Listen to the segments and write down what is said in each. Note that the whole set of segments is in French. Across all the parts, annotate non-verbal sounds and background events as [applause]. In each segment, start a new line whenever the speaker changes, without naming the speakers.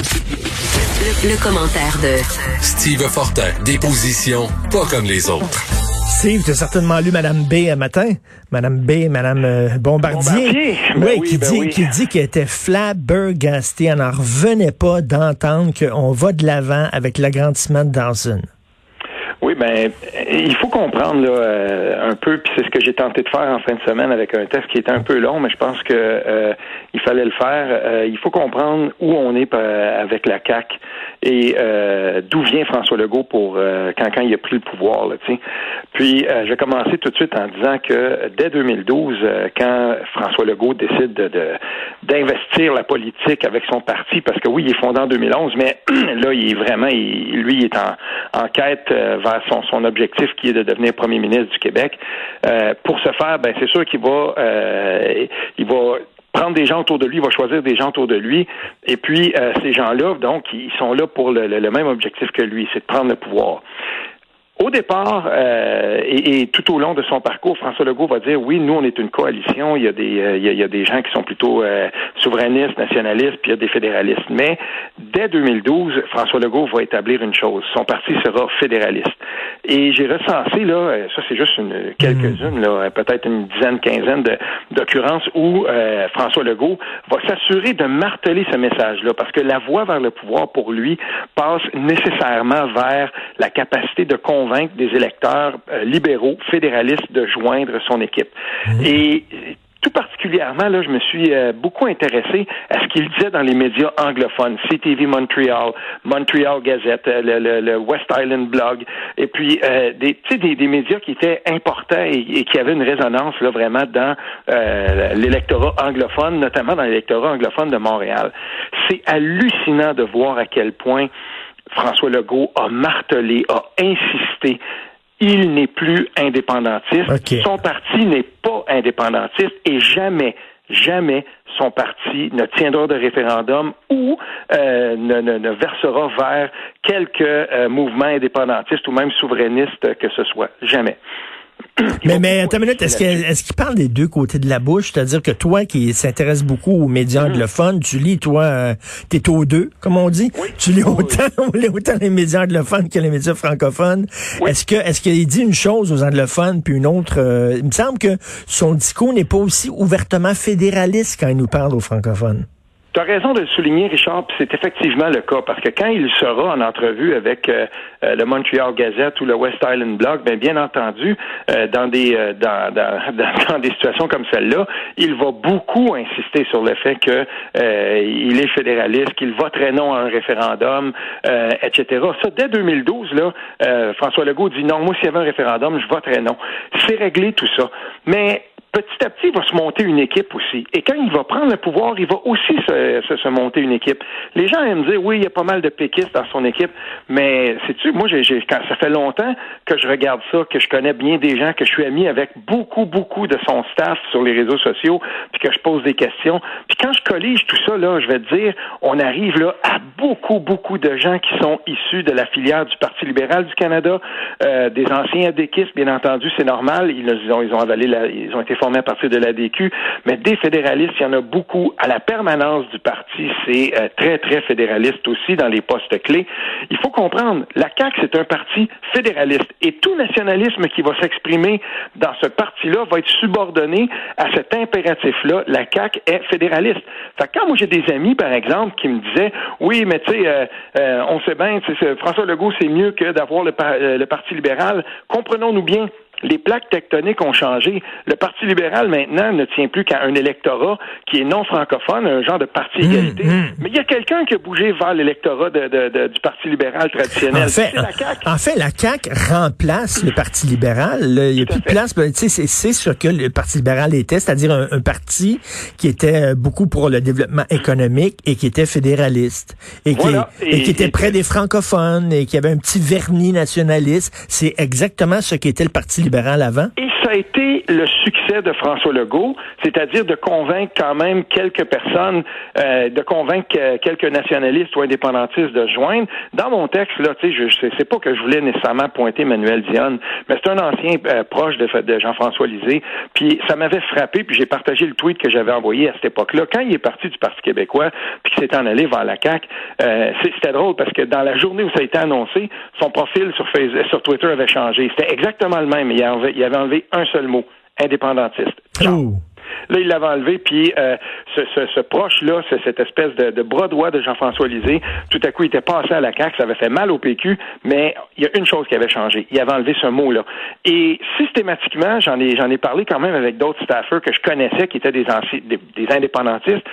Le, le commentaire de
Steve Fortin, des positions pas comme les autres.
Steve, tu as certainement lu Madame B un matin. Madame B, Madame euh, Bombardier.
Bombardier? Ben
oui,
oui,
qui,
ben
dit,
oui.
qui dit qu'elle était flabbergastée. Elle n'en revenait pas d'entendre qu'on va de l'avant avec l'agrandissement de Dawson.
Ben, il faut comprendre là, euh, un peu, puis c'est ce que j'ai tenté de faire en fin de semaine avec un test qui était un peu long, mais je pense que euh, il fallait le faire. Euh, il faut comprendre où on est avec la CAC et d'où vient François Legault pour quand quand il a pris le pouvoir. Là. Puis, je vais commencer tout de suite en disant que dès 2012, euh, quand François Legault décide de, d'investir la politique avec son parti, parce que oui, il est fondé en 2011, mais [clears throat] là, il est vraiment, il- lui, il est en, en quête vers son, objectif qui est de devenir premier ministre du Québec. Euh, pour ce faire, ben c'est sûr qu'il va, euh, il va prendre des gens autour de lui, il va choisir des gens autour de lui, et puis euh, ces gens-là, donc, ils sont là pour le même objectif que lui, c'est de prendre le pouvoir. Au départ, euh, et, et tout au long de son parcours, François Legault va dire oui, nous on est une coalition. Il y a des, euh, il, y a, il y a des gens qui sont plutôt euh, souverainistes, nationalistes, puis il y a des fédéralistes. Mais dès 2012, François Legault va établir une chose son parti sera fédéraliste. Et j'ai recensé là, euh, ça c'est juste une quelques-unes là, euh, peut-être une dizaine, quinzaine de d'occurrences où euh, François Legault va s'assurer de marteler ce message-là, parce que la voie vers le pouvoir pour lui passe nécessairement vers la capacité de convaincre des électeurs euh, libéraux, fédéralistes, de joindre son équipe. Et euh, tout particulièrement, là, je me suis euh, beaucoup intéressé à ce qu'il disait dans les médias anglophones, CTV Montreal, Montreal Gazette, euh, le, le- le West Island Blog, et puis euh, des, tu sais, des, des médias qui étaient importants et, et qui avaient une résonance là vraiment dans euh, l'électorat anglophone, notamment dans l'électorat anglophone de Montréal. C'est hallucinant de voir à quel point François Legault a martelé, a insisté. Il n'est plus indépendantiste. Son parti n'est pas indépendantiste et jamais, jamais son parti ne tiendra de référendum ou euh, ne, ne- ne versera vers quelque euh, mouvement indépendantiste ou même souverainiste que ce soit. Jamais.
Mais, mais attends une minute, est-ce qu'il est qu'il parle des deux côtés de la bouche? C'est-à-dire que toi qui s'intéresse beaucoup aux médias anglophones, tu lis, toi, euh, t'es aux deux, comme on dit?
Oui.
Tu lis
oui.
autant, [laughs] on lit autant les médias anglophones que les médias francophones.
Oui.
Est-ce que est-ce qu'il dit une chose aux anglophones puis une autre? euh, il me semble que son discours n'est pas aussi ouvertement fédéraliste quand il nous parle aux francophones.
Tu as raison de le souligner, Richard, c'est effectivement le cas, parce que quand il sera en entrevue avec euh, euh, le Montreal Gazette ou le West Island Blog, bien, bien entendu, euh, dans des euh, dans, [laughs] dans, dans, des situations comme celle-là, il va beaucoup insister sur le fait que euh, il est fédéraliste, qu'il voterait non à un référendum, euh, etc. Ça, dès 2012, là, François Legault dit non, moi, s'il y avait un référendum, je voterais non. C'est réglé tout ça. Mais petit à petit, il va se monter une équipe aussi. Et quand il va prendre le pouvoir, il va aussi se, se, se monter une équipe. Les gens aiment dire, oui, il y a pas mal de péquistes dans son équipe, mais sais-tu, moi, j'ai, quand ça fait longtemps que je regarde ça, que je connais bien des gens, que je suis ami avec beaucoup, beaucoup de son staff sur les réseaux sociaux, puis que je pose des questions. Puis quand je collige tout ça, là, je vais te dire, on arrive là à beaucoup, beaucoup de gens qui sont issus de la filière du Parti libéral du Canada, euh, des anciens adéquistes, bien entendu, c'est normal. Ils, ils ont, ils ont avalé la, ils ont été formés à partir de l'ADQ, mais des fédéralistes, il y en a beaucoup. À la permanence du parti, c'est euh, très, très fédéraliste aussi dans les postes clés. Il faut comprendre, la CAQ, c'est un parti fédéraliste. Et tout nationalisme qui va s'exprimer dans ce parti-là va être subordonné à cet impératif-là. La CAQ est fédéraliste. Fait que quand moi j'ai des amis, par exemple, qui me disaient, oui, mais tu sais, euh, euh, on sait bien, François Legault, c'est mieux que d'avoir le, le Parti libéral. Comprenons-nous bien. Les plaques tectoniques ont changé. Le Parti libéral, maintenant, ne tient plus qu'à un électorat qui est non francophone, un genre de parti
Hum,
égalité.
hum.
Mais il y a quelqu'un qui a bougé vers l'électorat de- de- de- du Parti libéral traditionnel.
En fait,
la CAQ.
en fait, la CAQ remplace le Parti libéral. là. Il n'y a
Tout
plus de place. C'est ce que le Parti libéral était, c'est-à-dire un, un parti qui était euh, beaucoup pour le développement économique et qui était fédéraliste et qui,
Voilà.
et,
Et-
qui était
et-
près des francophones et qui avait un petit vernis nationaliste. C'est exactement ce qu'était le Parti libéral
Et ça a été le succès de François Legault, c'est-à-dire de convaincre quand même quelques personnes, euh, de convaincre quelques nationalistes ou indépendantistes de joindre. Dans mon texte, là, tu sais, je sais c'est pas que je voulais nécessairement pointer Manuel Dionne, mais c'est un ancien euh, proche de, Jean-François Lisée, puis ça m'avait frappé, puis j'ai partagé le tweet que j'avais envoyé à cette époque-là. Quand il est parti du Parti québécois, puis qu'il s'est en allé vers la CAQ, euh, c'était drôle parce que dans la journée où ça a été annoncé, son profil sur, Twitter avait changé. C'était exactement le même. Enlevé, il avait enlevé un seul mot, indépendantiste. Là, il l'avait enlevé, puis euh, ce, ce, ce proche-là, cette espèce de, de bras droit de Jean-François Lisée, tout à coup, il était passé à la CAQ, ça avait fait mal au PQ, mais il y a une chose qui avait changé. Il avait enlevé ce mot-là. Et systématiquement, j'en ai, j'en ai parlé quand même avec d'autres staffers que je connaissais, qui étaient des, anci- des, des indépendantistes,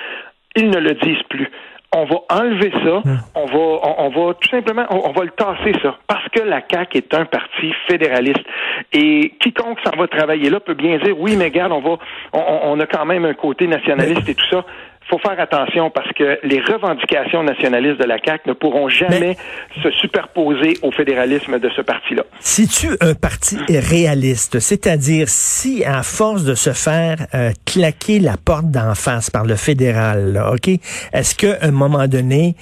ils ne le disent plus. On va enlever ça, on va, on, on va tout simplement, on, on va le tasser ça, parce que la CAQ est un parti fédéraliste. Et quiconque s'en va travailler là peut bien dire, oui, mais regarde, on va, on, on a quand même un côté nationaliste et tout ça. Faut faire attention parce que les revendications nationalistes de la CAQ ne pourront jamais se superposer au fédéralisme de ce parti-là.
Si tu un parti réaliste, c'est-à-dire si à force de se faire euh, claquer la porte d'en face par le fédéral, là, ok, est-ce qu'à un moment donné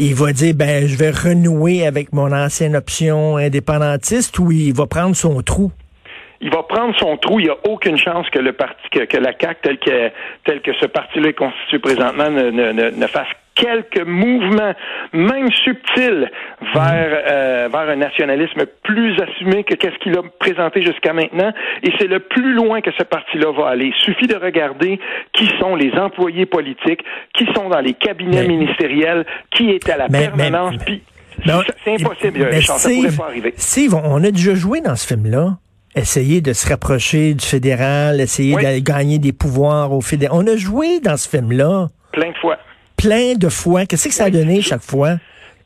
il va dire ben je vais renouer avec mon ancienne option indépendantiste ou il va prendre son trou?
Il va prendre son trou. Il n'y a aucune chance que le parti, que, que la CAQ, tel que, tel que ce parti-là est constitué présentement, ne, ne, ne, ne fasse quelques mouvements, même subtils, vers, euh, vers un nationalisme plus assumé que qu'est-ce qu'il a présenté jusqu'à maintenant. Et c'est le plus loin que ce parti-là va aller. Il suffit de regarder qui sont les employés politiques, qui sont dans les cabinets
Mais-
ministériels, qui est à la
Mais-
permanence. c'est impossible,
mais
Richard, ça
Steve-
pourrait pas arriver.
Steve, on a déjà joué dans ce film-là. Essayer de se rapprocher du fédéral, essayer
Oui.
de gagner des pouvoirs au fédéral. On a joué dans ce film-là
Plein de fois.
plein de fois. Qu'est-ce que ça a donné chaque fois?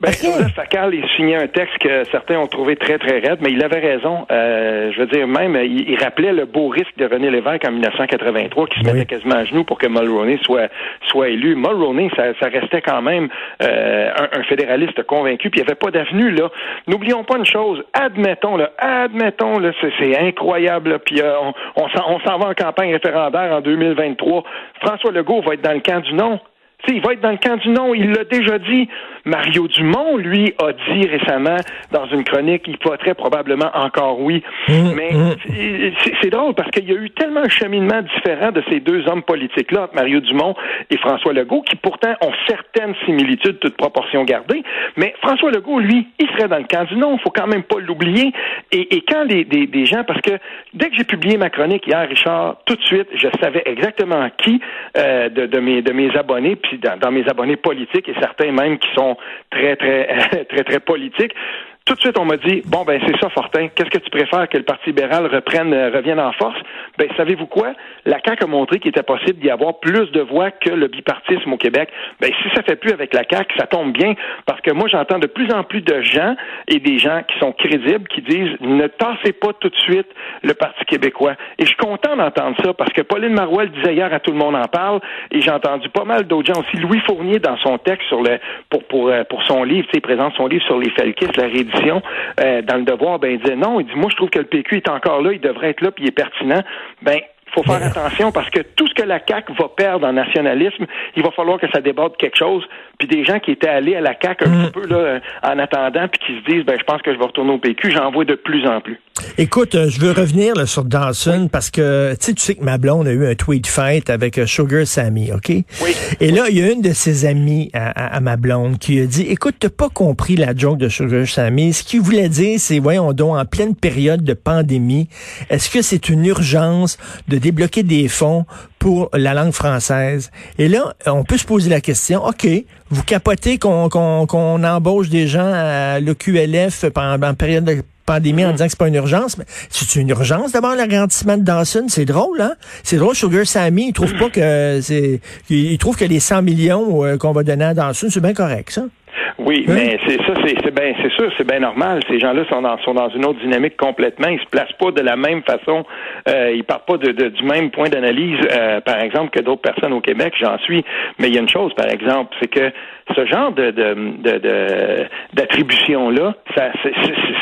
Ben. Joseph Facal, il signait un texte que certains ont trouvé très, très raide, mais il avait raison. Euh, je veux dire, même, il, il rappelait le beau risque de René Lévesque en 1983, qui se
Oui.
mettait quasiment à genoux pour que Mulroney soit, soit élu. Mulroney, ça, ça restait quand même euh, un, un fédéraliste convaincu, puis il n'y avait pas d'avenue, là. N'oublions pas une chose, admettons, là, admettons, là, c'est, incroyable, là, puis euh, on, on, s'en, va en campagne référendaire en 2023. François Legault va être dans le camp du non. Tu sais, il va être dans le camp du non. Il l'a déjà dit. Mario Dumont, lui, a dit récemment dans une chronique, il voterait probablement encore oui. Mais c'est- c'est drôle parce qu'il y a eu tellement un cheminement différent de ces deux hommes politiques-là, entre Mario Dumont et François Legault, qui pourtant ont certaines similitudes, toutes proportions gardées. Mais François Legault, lui, il serait dans le camp du non. Il faut quand même pas l'oublier. Et, et quand les, des, des gens, parce que dès que j'ai publié ma chronique hier, Richard, tout de suite, je savais exactement qui euh, de, de mes de mes abonnés, puis dans, dans mes abonnés politiques et certains même qui sont très très [laughs] très très politiques. Tout de suite, on m'a dit bon ben c'est ça, Fortin. Qu'est-ce que tu préfères que le Parti libéral reprenne, euh, revienne en force? Ben savez-vous quoi? La CAQ a montré qu'il était possible d'y avoir plus de voix que le bipartisme au Québec. Ben si ça fait plus avec la CAQ, ça tombe bien parce que moi j'entends de plus en plus de gens et des gens qui sont crédibles qui disent ne tassez pas tout de suite le Parti québécois. Et je suis content d'entendre ça parce que Pauline Marois le disait hier à tout le monde en parle et j'ai entendu pas mal d'autres gens aussi. Louis Fournier dans son texte sur le pour pour euh, pour son livre, tu sais, il présente son livre sur les Felkis, la réédition euh, dans le devoir, ben il disait non, il dit moi je trouve que le PQ est encore là, il devrait être là puis il est pertinent. Ben faut faire attention parce que tout ce que la CAQ va perdre en nationalisme, il va falloir que ça déborde quelque chose. Puis des gens qui étaient allés à la CAQ un petit peu là, en attendant, puis qui se disent, ben je pense que je vais retourner au PQ, j'en vois de plus en plus.
Écoute, euh, je veux revenir là, sur Dawson parce que tu sais, que ma blonde a eu un tweet fight avec euh, Sugar Sammy, OK?
Oui.
Et là, il y a une de ses amies à, à- à ma blonde qui a dit Écoute, t'as pas compris la joke de Sugar Sammy. Ce qu'il voulait dire, c'est voyons donc, en pleine période de pandémie, est-ce que c'est une urgence de débloquer des fonds pour la langue française? Et là, on peut se poser la question, OK, vous capotez qu'on qu'on qu'on embauche des gens à l'OQLF pendant en période de pandémie en
Mm.
disant que c'est pas une urgence, mais c'est une urgence d'abord l'agrandissement de Dawson, c'est drôle hein? C'est drôle Sugar Sammy, il trouve pas que c'est il il trouve que les 100 millions euh, qu'on va donner à Dawson, c'est bien correct ça.
Oui, mais c'est ça, c'est c'est bien, c'est sûr, c'est bien normal. Ces gens-là sont dans sont dans une autre dynamique complètement. Ils se placent pas de la même façon. Euh, ils partent pas de, de- du même point d'analyse, euh, par exemple, que d'autres personnes au Québec. J'en suis. Mais il y a une chose, par exemple, c'est que ce genre de de de- de- d'attribution là, ça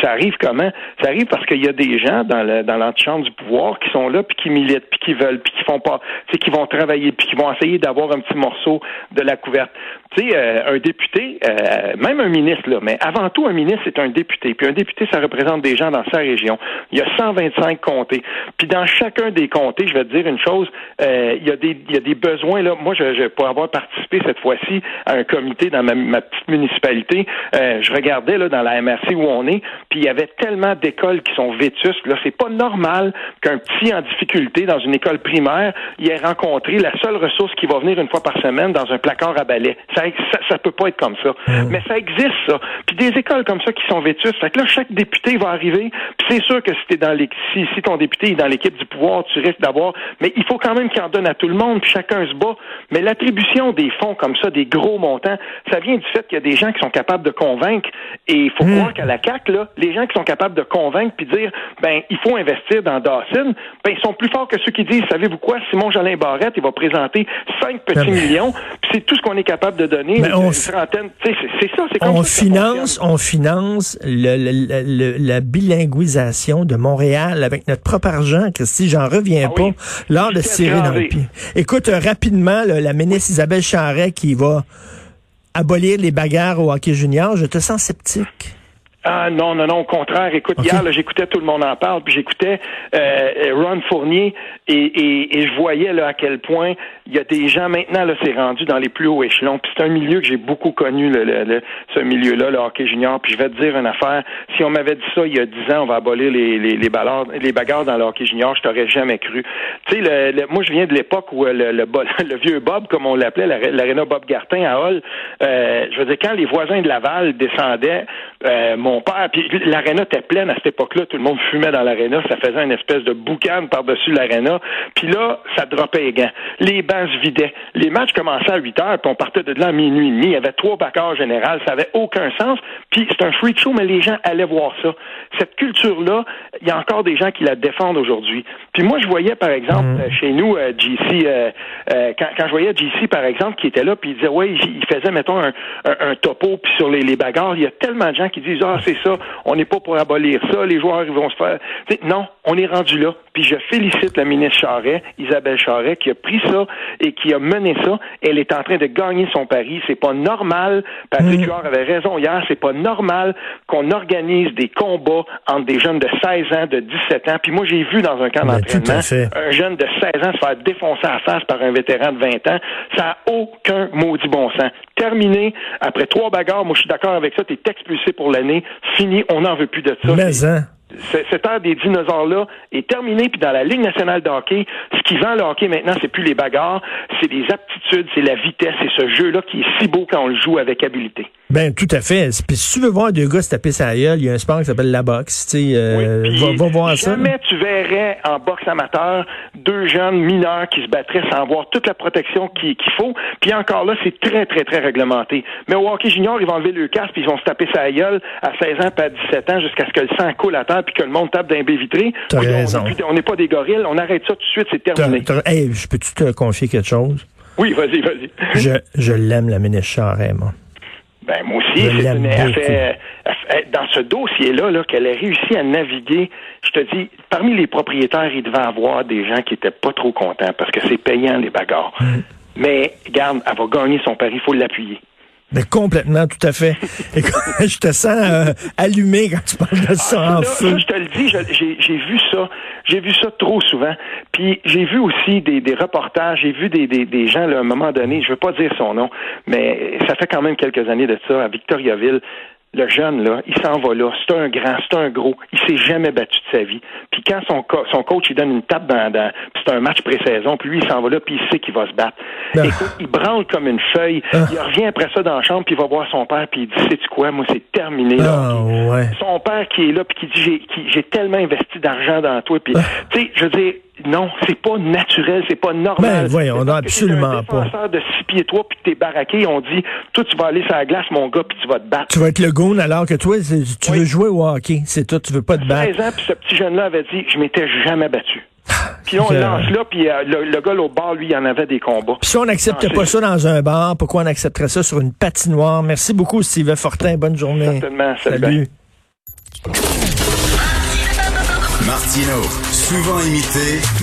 ça arrive comment? Ça arrive parce qu'il y a des gens dans le dans l'antichambre du pouvoir qui sont là puis qui militent puis qui veulent puis qui font pas, tu qui vont travailler puis qui vont essayer d'avoir un petit morceau de la couverte. Tu sais, euh, un député, euh, même un ministre là, mais avant tout un ministre c'est un député. Puis un député ça représente des gens dans sa région. Il y a 125 comtés. Puis dans chacun des comtés, je vais te dire une chose, euh, il y a des il y a des besoins là. Moi, je, je pour avoir participé cette fois-ci à un comité dans ma, ma petite municipalité, euh, je regardais là dans la MRC où on est, puis il y avait tellement d'écoles qui sont vétustes. Là, c'est pas normal qu'un petit en difficulté dans une école primaire il ait rencontré la seule ressource qui va venir une fois par semaine dans un placard à balai. Ça, ça, ça peut pas être comme ça. Mais ça existe ça. Puis des écoles comme ça qui sont vétustes. Fait que là, chaque député va arriver. Puis c'est sûr que si t'es dans les, si, si ton député est dans l'équipe du pouvoir, tu risques d'avoir. Mais il faut quand même qu'il en donne à tout le monde. Puis chacun se bat. Mais l'attribution des fonds comme ça, des gros montants, ça vient du fait qu'il y a des gens qui sont capables de convaincre. Et il faut croire qu'à la CAC, là, les gens qui sont capables de convaincre puis dire, ben, il faut investir dans Dawson, ben, ils sont plus forts que ceux qui disent, savez-vous quoi, Simon Jolin Barrette, il va présenter 5 petits millions, puis c'est tout ce qu'on est capable de donner. Une,
on
c'est ça, c'est comme
On
ça
finance, on finance le, le- le- la bilinguisation de Montréal avec notre propre argent, Christy, j'en reviens
Ah
pas.
oui.
L'art de tirer dans le pied. Écoute, euh, rapidement, là, la ministre Isabelle Charret qui va abolir les bagarres au hockey junior, je te sens sceptique.
Ah non, non, non, au contraire. Écoute,
Ok.
hier, là, j'écoutais Tout le monde en parle, puis j'écoutais euh, Ron Fournier et, et, et je voyais là à quel point il y a des gens maintenant, là, c'est rendu dans les plus hauts échelons. Puis c'est un milieu que j'ai beaucoup connu, le, le- le- ce milieu-là, le hockey junior. Puis je vais te dire une affaire. Si on m'avait dit ça il y a dix ans, on va abolir les, les, les, bagarres, les bagarres dans le hockey junior, je t'aurais jamais cru. Tu sais, le, le- moi, je viens de l'époque où euh, le, le, [laughs] vieux Bob, comme on l'appelait, l'aréna Bob Gartin à Hall, euh, je veux dire, quand les voisins de Laval descendaient, euh, mon père, puis l'aréna était pleine à cette époque-là, tout le monde fumait dans l'aréna, ça faisait une espèce de boucan par-dessus l'aréna, puis là, ça dropait les gants. Les bancs se vidaient. Les matchs commençaient à 8 heures, puis on partait de là à minuit et demi. Il y avait trois bagarres générales, ça avait aucun sens, puis c'est un freak show, mais les gens allaient voir ça. Cette culture-là, il y a encore des gens qui la défendent aujourd'hui. Puis moi, je voyais, par exemple, euh, chez nous, euh, JC, euh, euh, quand, quand je voyais JC, par exemple, qui était là, puis il disait, ouais, il il faisait, mettons, un, un, un topo, puis sur les, les bagarres, il y a tellement de gens qui disent, ah, c'est ça, on n'est pas pour abolir ça, les joueurs, ils vont se faire... Non, on est rendu là. Puis je félicite la ministre Charret, Isabelle Charret, qui a pris ça et qui a mené ça. Elle est en train de gagner son pari. C'est pas normal. Patrick Huard avait raison hier. C'est pas normal qu'on organise des combats entre des jeunes de 16 ans, de 17 ans. Puis moi, j'ai vu dans un camp
Ben,
d'entraînement un jeune de 16 ans se faire défoncer à la face par un vétéran de 20 ans. Ça n'a aucun maudit bon sens. Terminé. Après trois bagarres, moi, je suis d'accord avec ça. T'es expulsé pour l'année. Fini. On n'en veut plus de ça.
Mais, hein.
Cette ère des dinosaures-là est terminée, puis dans la Ligue nationale de hockey, ce qui vend le hockey maintenant, c'est plus les bagarres, c'est les aptitudes, c'est la vitesse, c'est ce jeu-là qui est si beau quand on le joue avec habileté.
Ben, tout à fait. Puis si tu veux voir deux gars se taper sa gueule, il y a un sport qui s'appelle la boxe. Tu sais, euh,
Oui,
va, va voir ça.
Jamais tu verrais en boxe amateur deux jeunes mineurs qui se battraient sans avoir toute la protection qui- qu'il faut. Puis encore là, c'est très, très, très réglementé. Mais au hockey junior, ils vont enlever le casque puis ils vont se taper sa gueule à 16 ans puis à 17 ans jusqu'à ce que le sang coule à terre puis que le monde tape d'un baie vitré.
T'as
Oui,
raison.
On n'est pas des gorilles. On arrête ça tout de suite, c'est
T'as-
terminé.
t'as- Hey, je peux-tu te confier quelque chose?
Oui, vas-y, vas-y.
Je, je l'aime, la ministre Charret, moi.
Ben, moi aussi,
Je
c'est une- elle fait- elle fait- dans ce dossier-là, là, qu'elle a réussi à naviguer, je te dis, parmi les propriétaires, il devait avoir des gens qui étaient pas trop contents parce que c'est payant, les bagarres.
Mm.
Mais, garde, elle va gagner son pari, il faut l'appuyer.
Mais complètement, tout à fait. [laughs] Écoute, je te sens euh, allumé quand tu parles de ça
Ah,
en
là,
feu.
ça, je te le dis, j'ai j'ai vu ça. J'ai vu ça trop souvent. Puis j'ai vu aussi des, des reportages, j'ai vu des, des, des gens, là, à un moment donné, je veux pas dire son nom, mais ça fait quand même quelques années de ça, à Victoriaville. Le jeune, là, il s'en va là. C'est un grand, c'est un gros. Il s'est jamais battu de sa vie. Puis quand son, co- son coach, il donne une tape dans, dans puis c'est un match pré-saison, puis lui, il s'en va là, puis il sait qu'il va se battre.
Ah.
Écoute, il branle comme une feuille.
Ah.
Il revient après ça dans la chambre, puis il va voir son père, puis il dit, sais-tu quoi, moi, c'est terminé, là.
Ah, ouais.
Son père qui est là, puis qui dit, j'ai tellement investi d'argent dans toi, puis,
Ah.
tu sais, je veux dire, non, c'est pas naturel, c'est pas normal.
Ben, voyons, non, absolument
un
pas.
défenseur de six pieds trois, puis que t'es baraqué, on dit, toi, tu vas aller sur la glace, mon gars, puis tu vas te battre.
Tu vas être le goon alors que toi, tu
Oui.
veux jouer au hockey. C'est tout. Tu veux pas te battre.
16 ans, puis ce petit jeune-là avait dit, je m'étais jamais battu. Puis là, on lance là, puis euh, le, le gars, là, au bar, lui, il en avait des combats.
Puis si on n'acceptait
Non,
pas ça dans un bar, pourquoi on accepterait ça sur une patinoire? Merci beaucoup, Steve Fortin. Bonne journée.
Certainement. Salut,
Salut.
Martino, souvent imité,